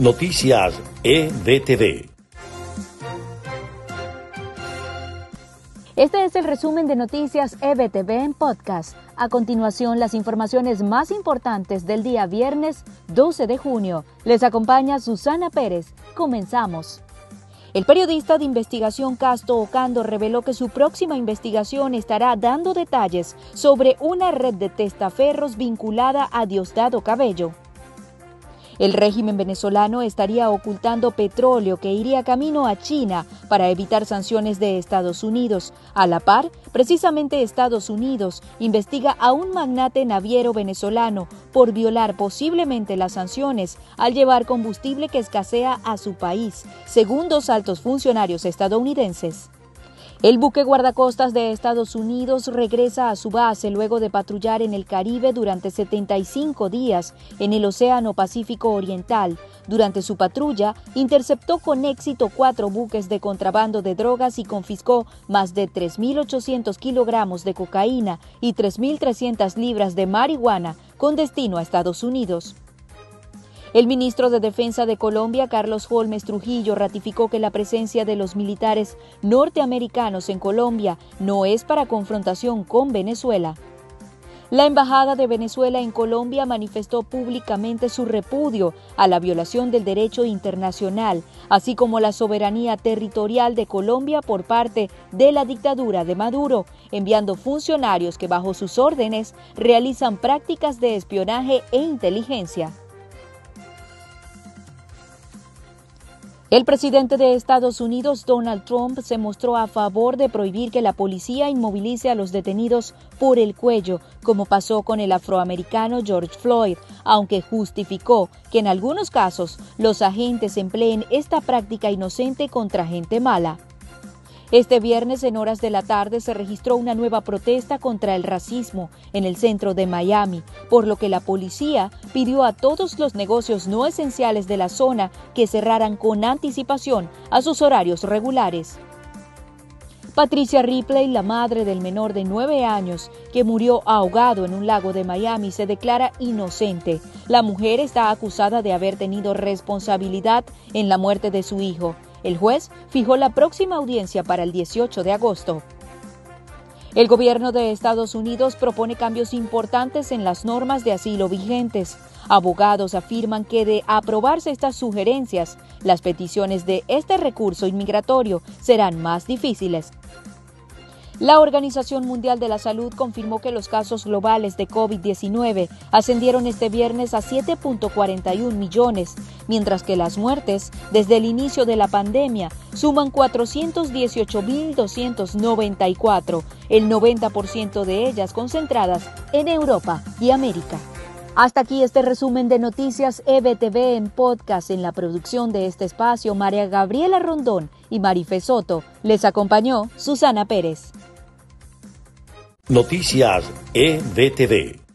Noticias EBTV. Este es el resumen de Noticias EBTV en podcast. A continuación, las informaciones más importantes del día viernes 12 de junio. Les acompaña Susana Pérez. Comenzamos. El periodista de investigación Casto Ocando reveló que su próxima investigación estará dando detalles sobre una red de testaferros vinculada a Diosdado Cabello. El régimen venezolano estaría ocultando petróleo que iría camino a China para evitar sanciones de Estados Unidos. A la par, precisamente Estados Unidos investiga a un magnate naviero venezolano por violar posiblemente las sanciones al llevar combustible que escasea a su país, según dos altos funcionarios estadounidenses. El buque guardacostas de Estados Unidos regresa a su base luego de patrullar en el Caribe durante 75 días en el Océano Pacífico Oriental. Durante su patrulla, interceptó con éxito cuatro buques de contrabando de drogas y confiscó más de 3.800 kilogramos de cocaína y 3.300 libras de marihuana con destino a Estados Unidos. El ministro de Defensa de Colombia, Carlos Holmes Trujillo, ratificó que la presencia de los militares norteamericanos en Colombia no es para confrontación con Venezuela. La Embajada de Venezuela en Colombia manifestó públicamente su repudio a la violación del derecho internacional, así como la soberanía territorial de Colombia por parte de la dictadura de Maduro, enviando funcionarios que bajo sus órdenes realizan prácticas de espionaje e inteligencia. El presidente de Estados Unidos, Donald Trump, se mostró a favor de prohibir que la policía inmovilice a los detenidos por el cuello, como pasó con el afroamericano George Floyd, aunque justificó que en algunos casos los agentes empleen esta práctica inocente contra gente mala. Este viernes en horas de la tarde se registró una nueva protesta contra el racismo en el centro de Miami, por lo que la policía pidió a todos los negocios no esenciales de la zona que cerraran con anticipación a sus horarios regulares. Patricia Ripley, la madre del menor de nueve años que murió ahogado en un lago de Miami, se declara inocente. La mujer está acusada de haber tenido responsabilidad en la muerte de su hijo. El juez fijó la próxima audiencia para el 18 de agosto. El gobierno de Estados Unidos propone cambios importantes en las normas de asilo vigentes. Abogados afirman que de aprobarse estas sugerencias, las peticiones de este recurso inmigratorio serán más difíciles. La Organización Mundial de la Salud confirmó que los casos globales de COVID-19 ascendieron este viernes a 7.41 millones, mientras que las muertes desde el inicio de la pandemia suman 418.294, el 90% de ellas concentradas en Europa y América. Hasta aquí este resumen de noticias EBTV en podcast en la producción de este espacio María Gabriela Rondón y Marife Soto. Les acompañó Susana Pérez. Noticias EBTV.